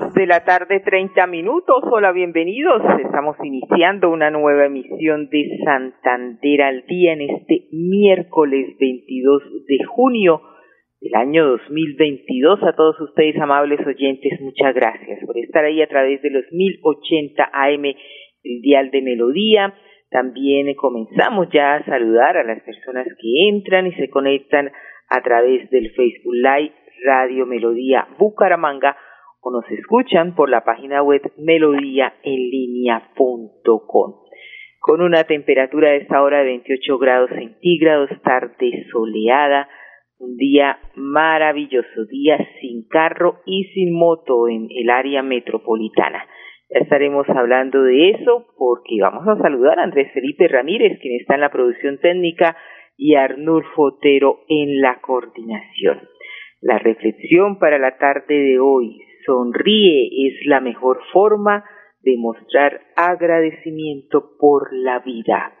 De la tarde, 30 minutos. Hola, bienvenidos. Estamos iniciando una nueva emisión de Santander al día en este miércoles 22 de junio del año 2022. A todos ustedes, amables oyentes, muchas gracias por estar ahí a través de los 1080 AM, el dial de Melodía. También comenzamos ya a saludar a las personas que entran y se conectan a través del Facebook Live Radio Melodía Bucaramanga o nos escuchan por la página web melodíaenlínea.com. Con una temperatura de esta hora de 28 grados centígrados, tarde soleada, un día maravilloso, día sin carro y sin moto en el área metropolitana. Ya estaremos hablando de eso porque vamos a saludar a Andrés Felipe Ramírez, quien está en la producción técnica, y a Arnulfo Otero en la coordinación. La reflexión para la tarde de hoy, sonríe es la mejor forma de mostrar agradecimiento por la vida.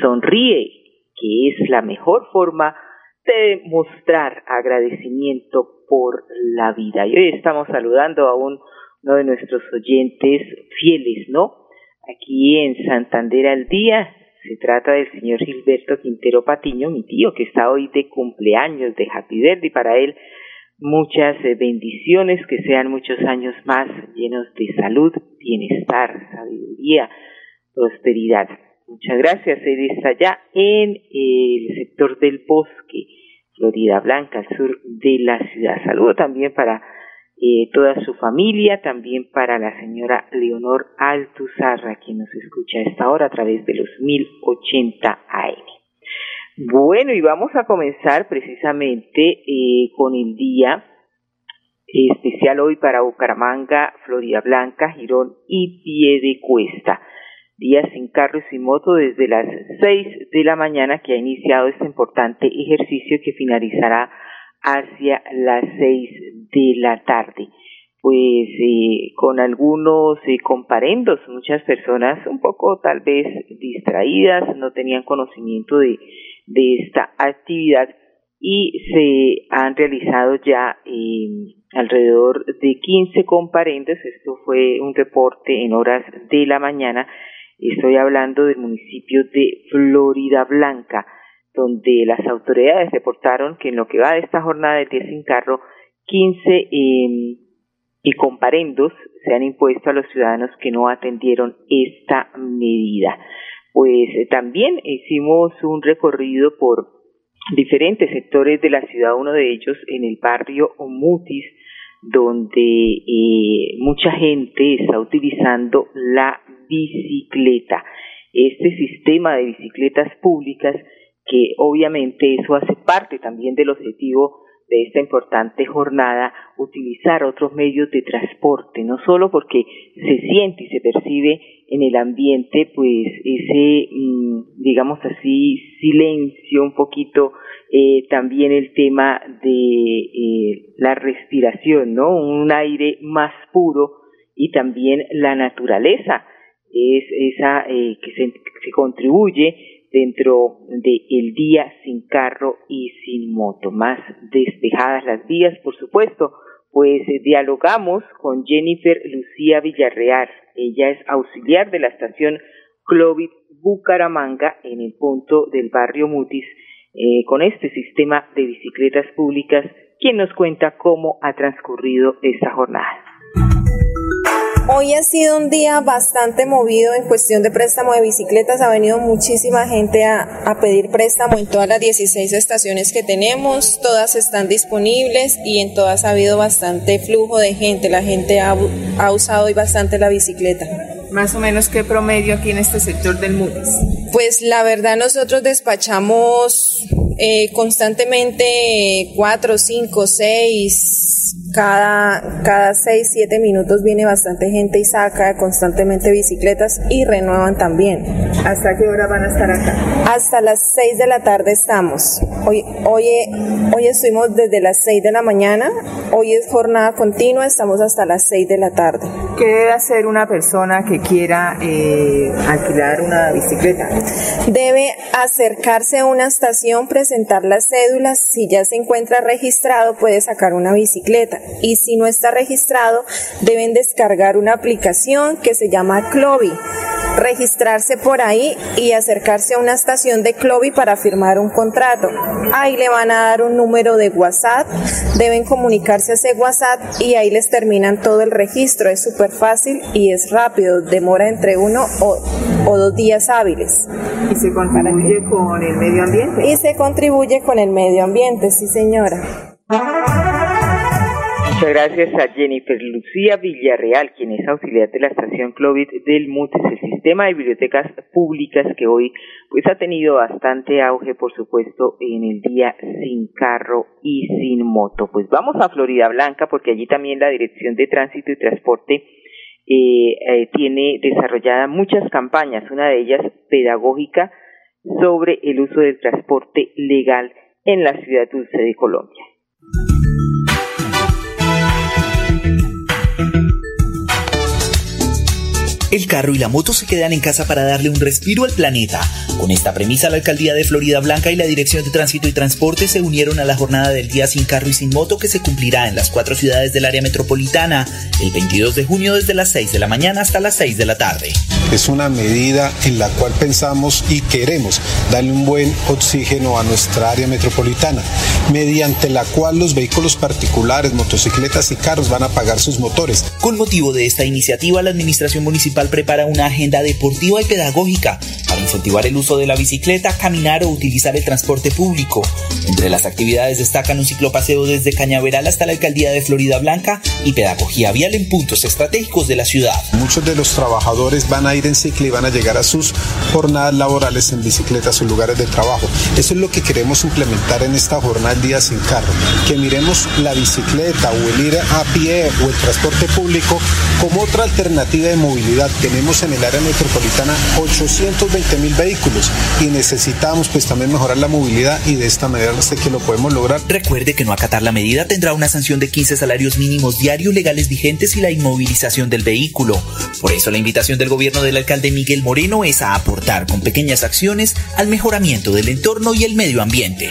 Sonríe, que es la mejor forma de mostrar agradecimiento por la vida. Y hoy estamos saludando a uno de nuestros oyentes fieles, ¿no? Aquí en Santander al día se trata del señor Gilberto Quintero Patiño, mi tío, que está hoy de cumpleaños de Happy Birthday para él muchas eh, bendiciones, que sean muchos años más llenos de salud, bienestar, sabiduría, prosperidad. Muchas gracias. Él está allá en el sector del bosque, Florida Blanca, al sur de la ciudad. Saludo también para eh, toda su familia, también para la señora Leonor Altuzarra, quien nos escucha a esta hora a través de los 1080 AM. Bueno, y vamos a comenzar precisamente eh, con el día especial hoy para Bucaramanga, Florida Blanca, Girón y Pie de Cuesta. Día sin carro y moto desde las seis de la mañana que ha iniciado este importante ejercicio que finalizará hacia las seis de la tarde. Pues eh, con algunos eh, comparendos, muchas personas un poco tal vez distraídas, no tenían conocimiento de de esta actividad y se han realizado ya eh, alrededor de 15 comparendos. Esto fue un reporte en horas de la mañana. Estoy hablando del municipio de Florida Blanca, donde las autoridades reportaron que en lo que va de esta jornada de día sin carro, 15 eh, y comparendos se han impuesto a los ciudadanos que no atendieron esta medida pues eh, también hicimos un recorrido por diferentes sectores de la ciudad, uno de ellos en el barrio Mutis, donde eh, mucha gente está utilizando la bicicleta. Este sistema de bicicletas públicas, que obviamente eso hace parte también del objetivo de esta importante jornada utilizar otros medios de transporte, no solo porque se siente y se percibe en el ambiente pues ese, mm, digamos así, silencio un poquito, eh, también el tema de eh, la respiración, ¿no? Un aire más puro y también la naturaleza es esa eh, que se, se contribuye dentro del día sin carro y sin moto. Más despejadas las vías, por supuesto, pues eh, dialogamos con Jennifer Lucía Villarreal. Ella es auxiliar de la estación Clovis Bucaramanga en el punto del barrio Mutis eh, con este sistema de bicicletas públicas, quien nos cuenta cómo ha transcurrido esta jornada. Hoy ha sido un día bastante movido en cuestión de préstamo de bicicletas. Ha venido muchísima gente a, pedir préstamo en todas las 16 estaciones que tenemos. Todas están disponibles y en todas ha habido bastante flujo de gente. La gente ha, usado hoy bastante la bicicleta. Más o menos qué promedio aquí en este sector del MUDES. Pues la verdad nosotros despachamos eh, constantemente cuatro, cinco, seis, cada, cada seis, siete minutos viene bastante gente y saca constantemente bicicletas y renuevan también. ¿Hasta qué hora van a estar acá? Hasta las seis de la tarde estamos. Hoy, hoy, hoy estuvimos desde las seis de la mañana, hoy es jornada continua, estamos hasta las seis de la tarde. ¿Qué debe hacer una persona que quiera eh, alquilar una bicicleta? Debe acercarse a una estación, presentar las cédulas, si ya se encuentra registrado puede sacar una bicicleta y si no está registrado deben descargar una aplicación que se llama Clovi registrarse por ahí y acercarse a una estación de Clovi para firmar un contrato. Ahí le van a dar un número de WhatsApp, deben comunicarse a ese WhatsApp y ahí les terminan todo el registro. Es súper fácil y es rápido, demora entre uno o, o dos días hábiles. ¿Y se contribuye con el medio ambiente? Y se contribuye con el medio ambiente, sí señora. Muchas gracias a Jennifer Lucía Villarreal, quien es auxiliar de la estación Clovid del MUTES, el sistema de bibliotecas públicas que hoy pues ha tenido bastante auge, por supuesto, en el día sin carro y sin moto. Pues vamos a Florida Blanca porque allí también la Dirección de Tránsito y Transporte eh, eh, tiene desarrollada muchas campañas, una de ellas pedagógica sobre el uso del transporte legal en la ciudad dulce de Colombia. El carro y la moto se quedan en casa para darle un respiro al planeta. Con esta premisa, la alcaldía de Florida Blanca y la Dirección de Tránsito y Transporte se unieron a la jornada del Día sin Carro y sin Moto que se cumplirá en las cuatro ciudades del área metropolitana el 22 de junio desde las 6 de la mañana hasta las 6 de la tarde. Es una medida en la cual pensamos y queremos darle un buen oxígeno a nuestra área metropolitana, mediante la cual los vehículos particulares, motocicletas y carros van a pagar sus motores. Con motivo de esta iniciativa, la Administración Municipal prepara una agenda deportiva y pedagógica incentivar el uso de la bicicleta, caminar o utilizar el transporte público. Entre las actividades destacan un ciclopaseo desde Cañaveral hasta la alcaldía de Florida Blanca y pedagogía vial en puntos estratégicos de la ciudad. Muchos de los trabajadores van a ir en cicla y van a llegar a sus jornadas laborales en bicicleta, a sus lugares de trabajo. Eso es lo que queremos implementar en esta jornada día sin carro, que miremos la bicicleta o el ir a pie o el transporte público como otra alternativa de movilidad. Tenemos en el área metropolitana 820 mil vehículos y necesitamos pues también mejorar la movilidad y de esta manera sé que lo podemos lograr. Recuerde que no acatar la medida tendrá una sanción de 15 salarios mínimos diarios legales vigentes y la inmovilización del vehículo. Por eso la invitación del gobierno del alcalde Miguel Moreno es a aportar con pequeñas acciones al mejoramiento del entorno y el medio ambiente.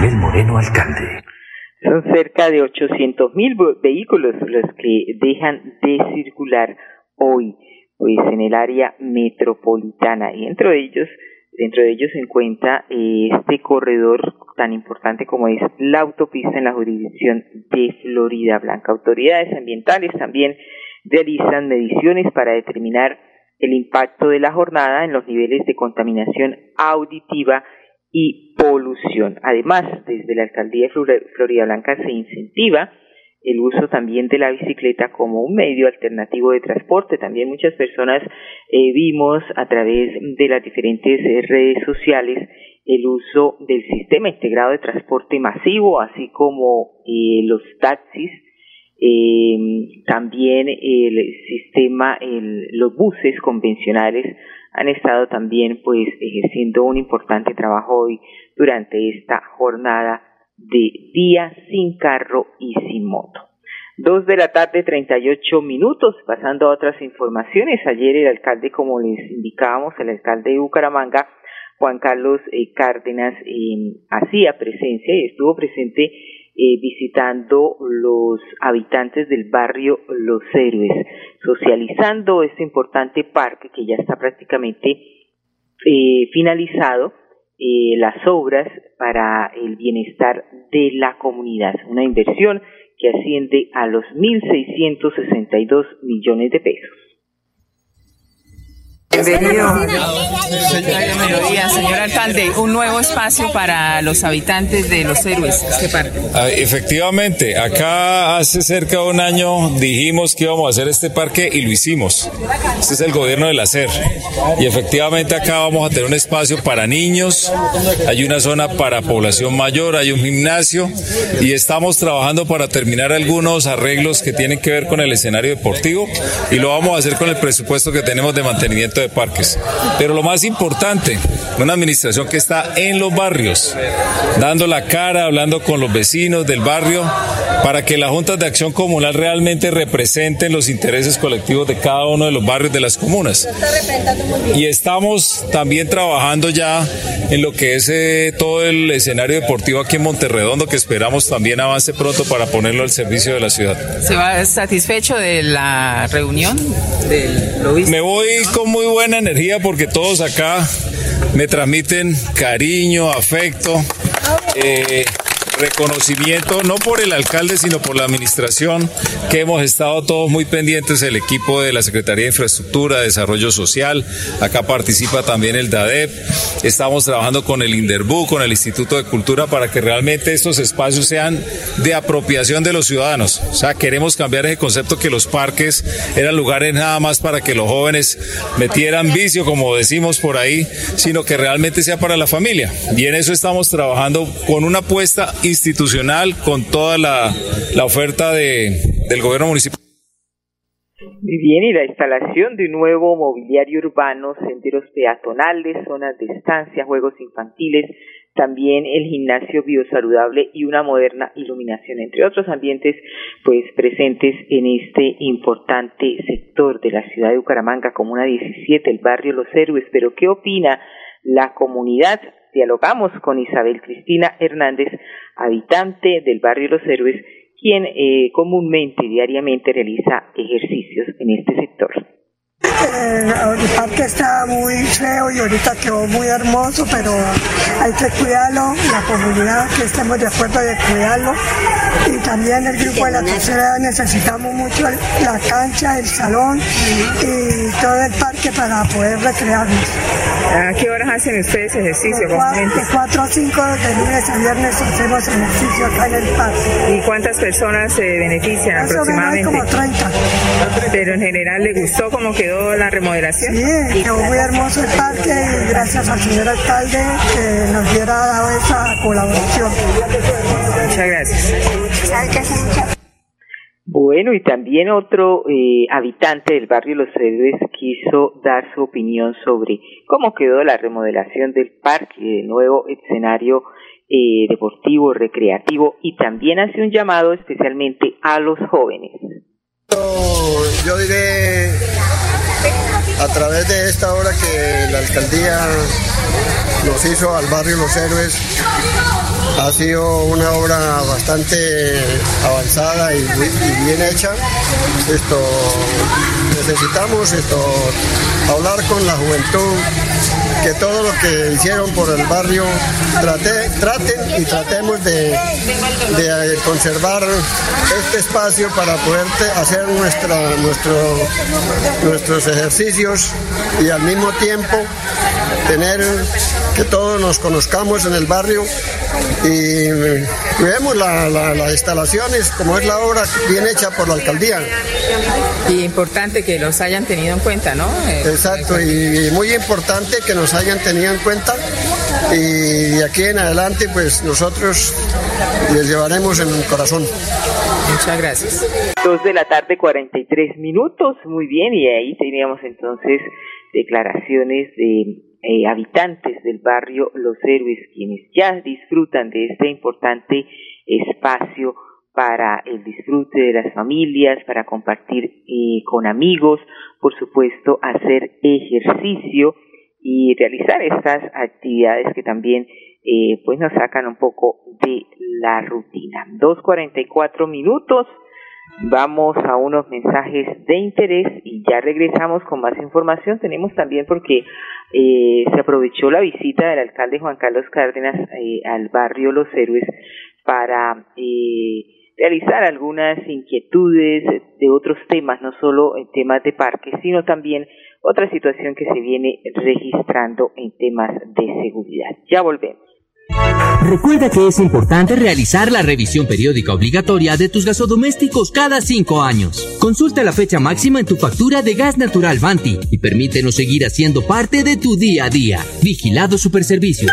Miguel Moreno, alcalde. Son cerca de 800 mil vehículos los que dejan de circular hoy pues en el área metropolitana y dentro de ellos dentro de ellos se encuentra eh, este corredor tan importante como es la autopista en la jurisdicción de Florida Blanca. Autoridades ambientales también realizan mediciones para determinar el impacto de la jornada en los niveles de contaminación auditiva y polución. Además, desde la alcaldía de Florida Blanca se incentiva el uso también de la bicicleta como un medio alternativo de transporte. También muchas personas eh, vimos a través de las diferentes eh, redes sociales el uso del sistema integrado de transporte masivo, así como eh, los taxis, también el sistema, los buses convencionales han estado también pues ejerciendo un importante trabajo hoy durante esta jornada de día sin carro y sin moto. Dos de la tarde, 38 minutos. Pasando a otras informaciones. Ayer el alcalde, como les indicábamos, el alcalde de Bucaramanga, Juan Carlos eh, Cárdenas, eh, hacía presencia y estuvo presente eh, visitando los habitantes del barrio Los Héroes, socializando este importante parque que ya está prácticamente finalizado eh, las obras para el bienestar de la comunidad. Una inversión que asciende a los 1.662 millones de pesos. Bienvenido. Señor alcalde, un nuevo espacio para los habitantes de Los Héroes, este parque. Ah, efectivamente, acá hace cerca de un año dijimos que íbamos a hacer este parque y lo hicimos. Este es el gobierno del hacer. Y efectivamente acá vamos a tener un espacio para niños, hay una zona para población mayor, hay un gimnasio y estamos trabajando para terminar algunos arreglos que tienen que ver con el escenario deportivo y lo vamos a hacer con el presupuesto que tenemos de mantenimiento de parques. Pero lo más importante, una administración que está en los barrios, dando la cara, hablando con los vecinos del barrio, para que las juntas de acción comunal realmente representen los intereses colectivos de cada uno de los barrios de las comunas. Y estamos también trabajando ya en lo que es eh, todo el escenario deportivo aquí en Monterredondo, que esperamos también avance pronto para ponerlo al servicio de la ciudad. ¿Se va satisfecho de la reunión del Me voy con buena energía porque todos acá me transmiten cariño, afecto. Eh, reconocimiento, no por el alcalde, sino por la administración, que hemos estado todos muy pendientes, el equipo de la Secretaría de Infraestructura, Desarrollo Social, acá participa también el DADEP, estamos trabajando con el INDERBU, con el Instituto de Cultura, para que realmente estos espacios sean de apropiación de los ciudadanos. O sea, queremos cambiar ese concepto que los parques eran lugares nada más para que los jóvenes metieran vicio, como decimos por ahí, sino que realmente sea para la familia. Y en eso estamos trabajando con una apuesta institucional con toda la, la oferta de, del gobierno municipal. Muy bien, y la instalación de un nuevo mobiliario urbano, senderos peatonales, zonas de estancia, juegos infantiles, también el gimnasio biosaludable y una moderna iluminación, entre otros ambientes pues presentes en este importante sector de la ciudad de Bucaramanga, Comuna 17, el barrio Los Héroes. Pero, ¿qué opina la comunidad dialogamos con Isabel Cristina Hernández, habitante del barrio Los Héroes, quien eh, comúnmente diariamente realiza ejercicios en este sector. Eh, el parque está muy feo y ahorita quedó muy hermoso, pero hay que cuidarlo, la comunidad que estemos de acuerdo de cuidarlo y también el grupo de la tercera necesitamos mucho la cancha, el salón y todo el parque para poder recrearnos. ¿A qué horas hacen ustedes ejercicio? De 4 a 5 de lunes a viernes hacemos ejercicio acá en el parque. ¿Y cuántas personas se benefician aproximadamente? como 30. Pero en general le gustó cómo quedó la remodelación. Sí, quedó muy hermoso el parque y gracias al señor alcalde que nos diera dado esa colaboración. Muchas gracias. Bueno, y también otro eh, habitante del barrio Los Héroes quiso dar su opinión sobre cómo quedó la remodelación del parque, de nuevo escenario eh, deportivo, recreativo, y también hace un llamado especialmente a los jóvenes. Yo diré a través de esta obra que la alcaldía nos hizo al barrio Los Héroes, ha sido una obra bastante avanzada y, bien hecha. Esto necesitamos esto hablar con la juventud que todo lo que hicieron por el barrio traten y tratemos de, conservar este espacio para poder hacer nuestra, nuestro, nuestros ejercicios y al mismo tiempo tener que todos nos conozcamos en el barrio y vemos las instalaciones como es la obra bien hecha por la alcaldía. Y importante que los hayan tenido en cuenta, ¿no? Exacto, y muy importante que nos hayan tenido en cuenta y de aquí en adelante pues nosotros les llevaremos en el corazón. Muchas gracias. Dos de la tarde, 43 minutos, muy bien, y ahí teníamos entonces declaraciones de eh, habitantes del barrio Los Héroes, quienes ya disfrutan de este importante espacio para el disfrute de las familias, para compartir eh, con amigos, por supuesto, hacer ejercicio y realizar estas actividades que también eh, pues nos sacan un poco de la rutina. 2.44 minutos. Vamos a unos mensajes de interés y ya regresamos con más información. Tenemos también porque eh, se aprovechó la visita del alcalde Juan Carlos Cárdenas eh, al barrio Los Héroes para eh, realizar algunas inquietudes de otros temas, no solo en temas de parques, sino también otra situación que se viene registrando en temas de seguridad. Ya volvemos. Recuerda que es importante realizar la revisión periódica obligatoria de tus gasodomésticos cada cinco años. Consulta la fecha máxima en tu factura de gas natural Vanti y permítenos seguir haciendo parte de tu día a día. Vigilado Superservicios.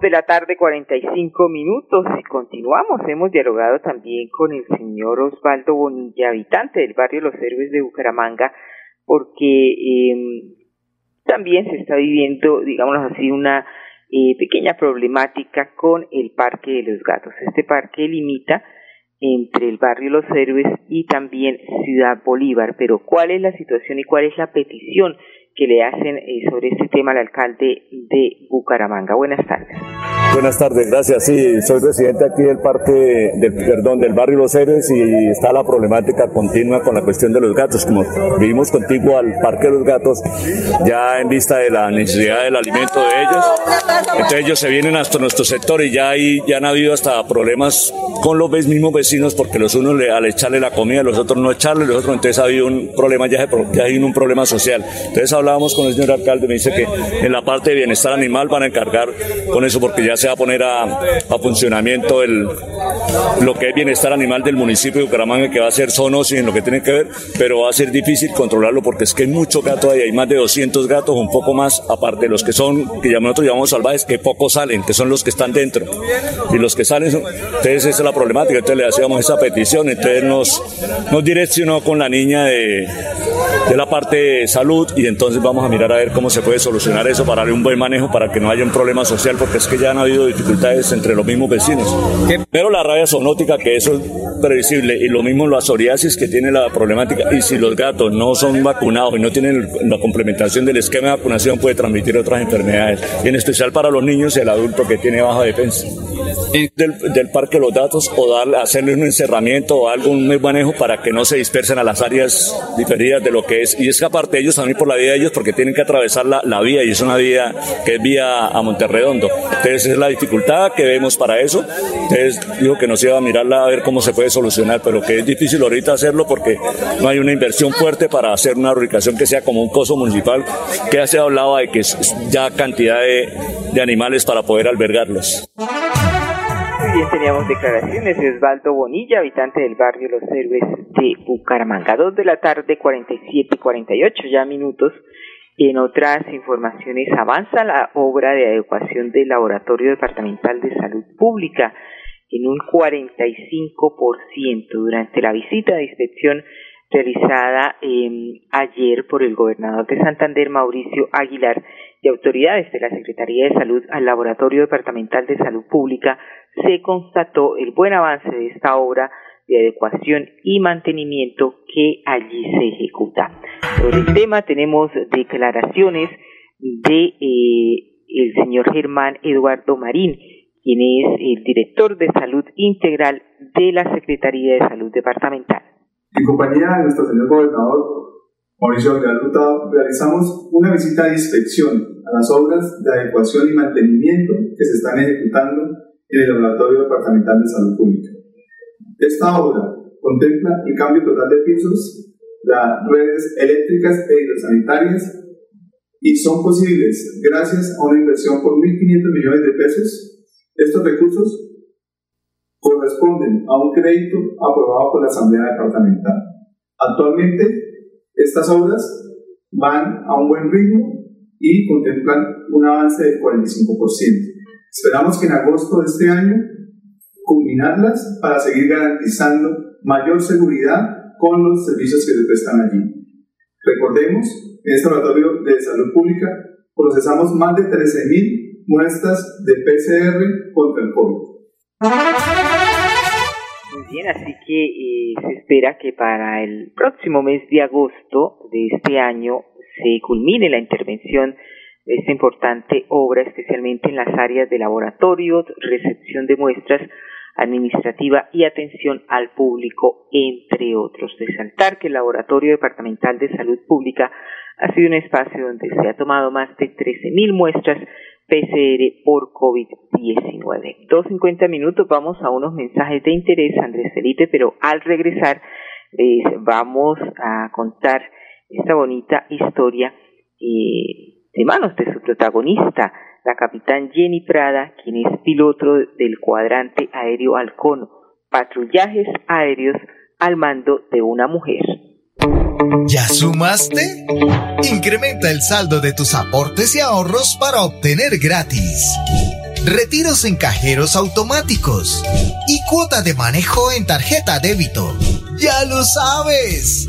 De la tarde, 45 minutos. Y continuamos. Hemos dialogado también con el señor Osvaldo Bonilla, habitante del barrio Los Héroes de Bucaramanga, porque eh, también se está viviendo, digamos así, una eh, pequeña problemática con el Parque de los Gatos. Este parque limita entre el barrio Los Héroes y también Ciudad Bolívar. Pero ¿cuál es la situación y cuál es la petición que le hacen eh, sobre este tema al alcalde de Bucaramanga. Buenas tardes. Buenas tardes, gracias. Sí, soy residente aquí del parque, del, perdón, del barrio Los Héroes y está la problemática continua con la cuestión de los gatos. Como vivimos contigo al parque de los gatos, ya en vista de la necesidad del alimento de ellos, entonces ellos se vienen hasta nuestro sector y ya, hay, ya han habido hasta problemas con los mismos vecinos porque los unos le, al echarle la comida, los otros no echarle, los otros entonces ha habido un problema, ya, ya hay un problema social. Entonces hablábamos con el señor alcalde, me dice que en la parte de bienestar animal van a encargar con eso porque ya se va a poner a, a funcionamiento el, lo que es bienestar animal del municipio de Bucaramanga, que va a ser zoonosis en lo que tiene que ver, pero va a ser difícil controlarlo porque es que hay mucho gato ahí, hay más de 200 gatos, un poco más, aparte de los que son, que nosotros llamamos salvajes, que pocos salen, que son los que están dentro. Y los que salen, son, entonces esa es la problemática, entonces le hacíamos esa petición, entonces nos, nos direccionó con la niña de, de la parte de salud y entonces vamos a mirar a ver cómo se puede solucionar eso para darle un buen manejo, para que no haya un problema social, porque es que ya han habido dificultades entre los mismos vecinos. Pero la rabia zoonótica, que eso es previsible, y lo mismo la psoriasis que tiene la problemática, y si los gatos no son vacunados y no tienen la complementación del esquema de vacunación, puede transmitir otras enfermedades, y en especial para los niños y el adulto que tiene baja defensa. Del, del parque los datos o dar, hacerle un encerramiento o algún manejo para que no se dispersen a las áreas diferidas de lo que es. Y es que aparte ellos también por la vida de ellos porque tienen que atravesar la, la vía y es una vía que es vía a Monterredondo. Entonces es la dificultad que vemos para eso. Entonces dijo que nos iba a mirarla a ver cómo se puede solucionar, pero que es difícil ahorita hacerlo porque no hay una inversión fuerte para hacer una ubicación que sea como un coso municipal, que ya se hablaba de que es ya cantidad de, de animales para poder albergarlos. Bien, teníamos declaraciones de Osvaldo Bonilla, habitante del barrio Los Héroes de Bucaramanga. Dos de la tarde, 47 y 48 ya minutos. En otras informaciones, avanza la obra de adecuación del Laboratorio Departamental de Salud Pública en un 45% durante la visita de inspección realizada eh, ayer por el gobernador de Santander, Mauricio Aguilar, y autoridades de la Secretaría de Salud al Laboratorio Departamental de Salud Pública, se constató el buen avance de esta obra de adecuación y mantenimiento que allí se ejecuta. Sobre el tema tenemos declaraciones de eh, el señor Germán Eduardo Marín, quien es el director de salud integral de la Secretaría de Salud Departamental. En compañía de nuestro señor gobernador Mauricio Aguilar Hurtado, realizamos una visita de inspección a las obras de adecuación y mantenimiento que se están ejecutando en el Laboratorio Departamental de Salud Pública. Esta obra contempla el cambio total de pisos, las redes eléctricas e hidrosanitarias y son posibles gracias a una inversión por 1.500 millones de pesos. Estos recursos corresponden a un crédito aprobado por la Asamblea Departamental. Actualmente, estas obras van a un buen ritmo y contemplan un avance del 45%. Esperamos que en agosto de este año culminarlas para seguir garantizando mayor seguridad con los servicios que se prestan allí. Recordemos, en este laboratorio de salud pública procesamos más de 13.000 muestras de PCR contra el COVID. Muy bien, así que eh, se espera que para el próximo mes de agosto de este año se culmine la intervención esta importante obra, especialmente en las áreas de laboratorios, recepción de muestras, administrativa y atención al público, entre otros. Resaltar que el Laboratorio Departamental de Salud Pública ha sido un espacio donde se ha tomado más de 13.000 muestras PCR por COVID-19. Dos cincuenta minutos, vamos a unos mensajes de interés, Andrés Felipe, pero al regresar les vamos a contar esta bonita historia eh, de manos de su protagonista, la capitán Jenny Prada, quien es piloto del cuadrante aéreo Halcón, patrullajes aéreos al mando de una mujer. ¿Ya sumaste? Incrementa el saldo de tus aportes y ahorros para obtener gratis. Retiros en cajeros automáticos y cuota de manejo en tarjeta débito. Ya lo sabes.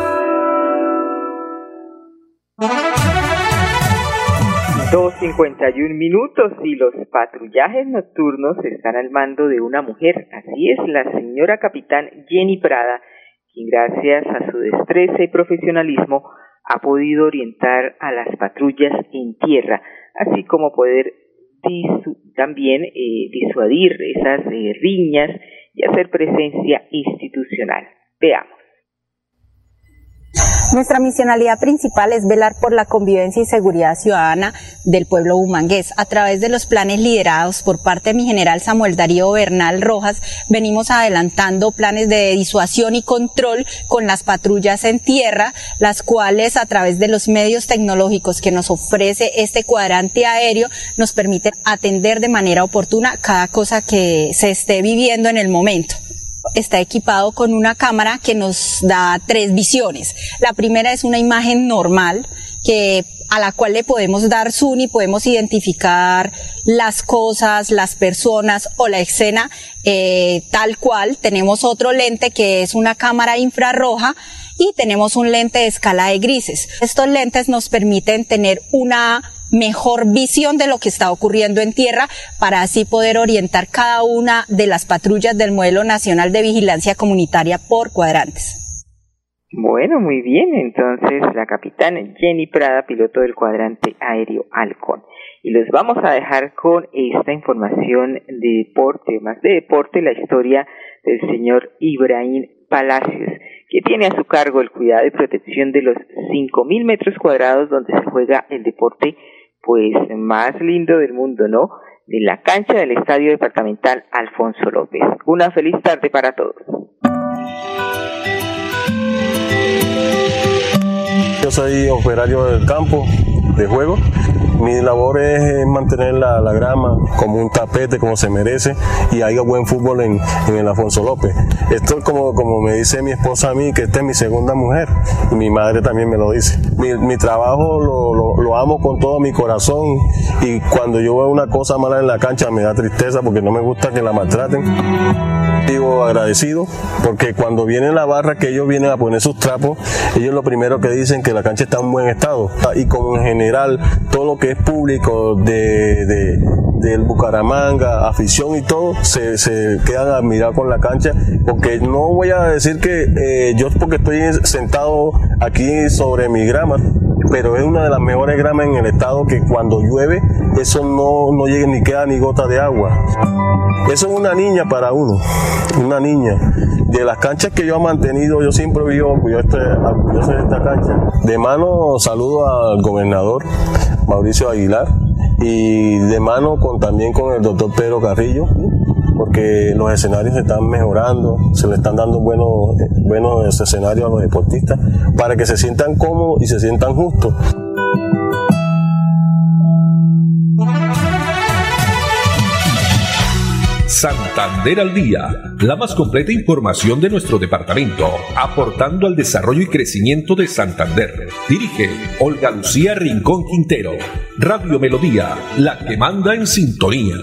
2.51 minutos y los patrullajes nocturnos están al mando de una mujer. Así es, la señora capitán Jenny Prada, quien gracias a su destreza y profesionalismo ha podido orientar a las patrullas en tierra, así como poder también eh, disuadir esas eh, riñas y hacer presencia institucional. Veamos. Nuestra misionalidad principal es velar por la convivencia y seguridad ciudadana del pueblo humangués. A través de los planes liderados por parte de mi general Samuel Darío Bernal Rojas, venimos adelantando planes de disuasión y control con las patrullas en tierra, las cuales a través de los medios tecnológicos que nos ofrece este cuadrante aéreo nos permiten atender de manera oportuna cada cosa que se esté viviendo en el momento está equipado con una cámara que nos da tres visiones. La primera es una imagen normal que a la cual le podemos dar zoom y podemos identificar las cosas, las personas o la escena eh, tal cual. Tenemos otro lente que es una cámara infrarroja y tenemos un lente de escala de grises. Estos lentes nos permiten tener una mejor visión de lo que está ocurriendo en tierra para así poder orientar cada una de las patrullas del modelo nacional de vigilancia comunitaria por cuadrantes. Bueno, muy bien. Entonces, la capitana Jenny Prada, piloto del cuadrante aéreo Halcón. Y los vamos a dejar con esta información de deporte, más de deporte, la historia del señor Ibrahim Palacios, que tiene a su cargo el cuidado y protección de los 5.000 metros cuadrados donde se juega el deporte pues más lindo del mundo, ¿no? De la cancha del Estadio Departamental Alfonso López. Una feliz tarde para todos. Yo soy operario del campo de juego mi labor es mantener la, grama como un tapete, como se merece, y haya buen fútbol en, el Afonso López. Esto es como, como me dice mi esposa a mí, que esta es mi segunda mujer, y mi madre también me lo dice. Mi, trabajo lo, lo, amo con todo mi corazón, y cuando yo veo una cosa mala en la cancha me da tristeza porque no me gusta que la maltraten. Vivo agradecido porque cuando viene la barra que ellos vienen a poner sus trapos, ellos lo primero que dicen que la cancha está en buen estado. Y como en general todo lo que público de, del Bucaramanga, afición y todo, se, se quedan admirados con la cancha, porque no voy a decir que eh, yo porque estoy sentado aquí sobre mi grama, pero es una de las mejores gramas en el estado que cuando llueve eso no, no llega ni queda ni gota de agua. Eso es una niña para uno, una niña. De las canchas que yo he mantenido, yo siempre vivo orgulloso de esta cancha. De mano saludo al gobernador Mauricio Aguilar y de mano también con el doctor Pedro Carrillo, porque los escenarios se están mejorando, se le están dando buenos, buenos escenarios a los deportistas para que se sientan cómodos y se sientan justos. Santander al Día, la más completa información de nuestro departamento, aportando al desarrollo y crecimiento de Santander. Dirige Olga Lucía Rincón Quintero. Radio Melodía, la que manda en sintonía.